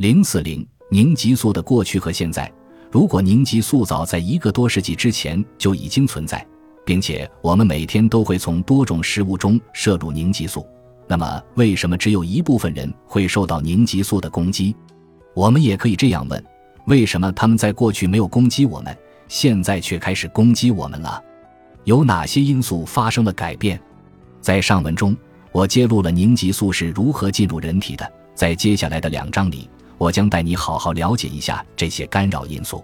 零四零凝集素的过去和现在。如果凝集素早在一个多世纪之前就已经存在，并且我们每天都会从多种食物中摄入凝集素，那么为什么只有一部分人会受到凝集素的攻击？我们也可以这样问：为什么他们在过去没有攻击我们，现在却开始攻击我们了？有哪些因素发生了改变？在上文中，我揭露了凝集素是如何进入人体的。在接下来的两章里。我将带你好好了解一下这些干扰因素。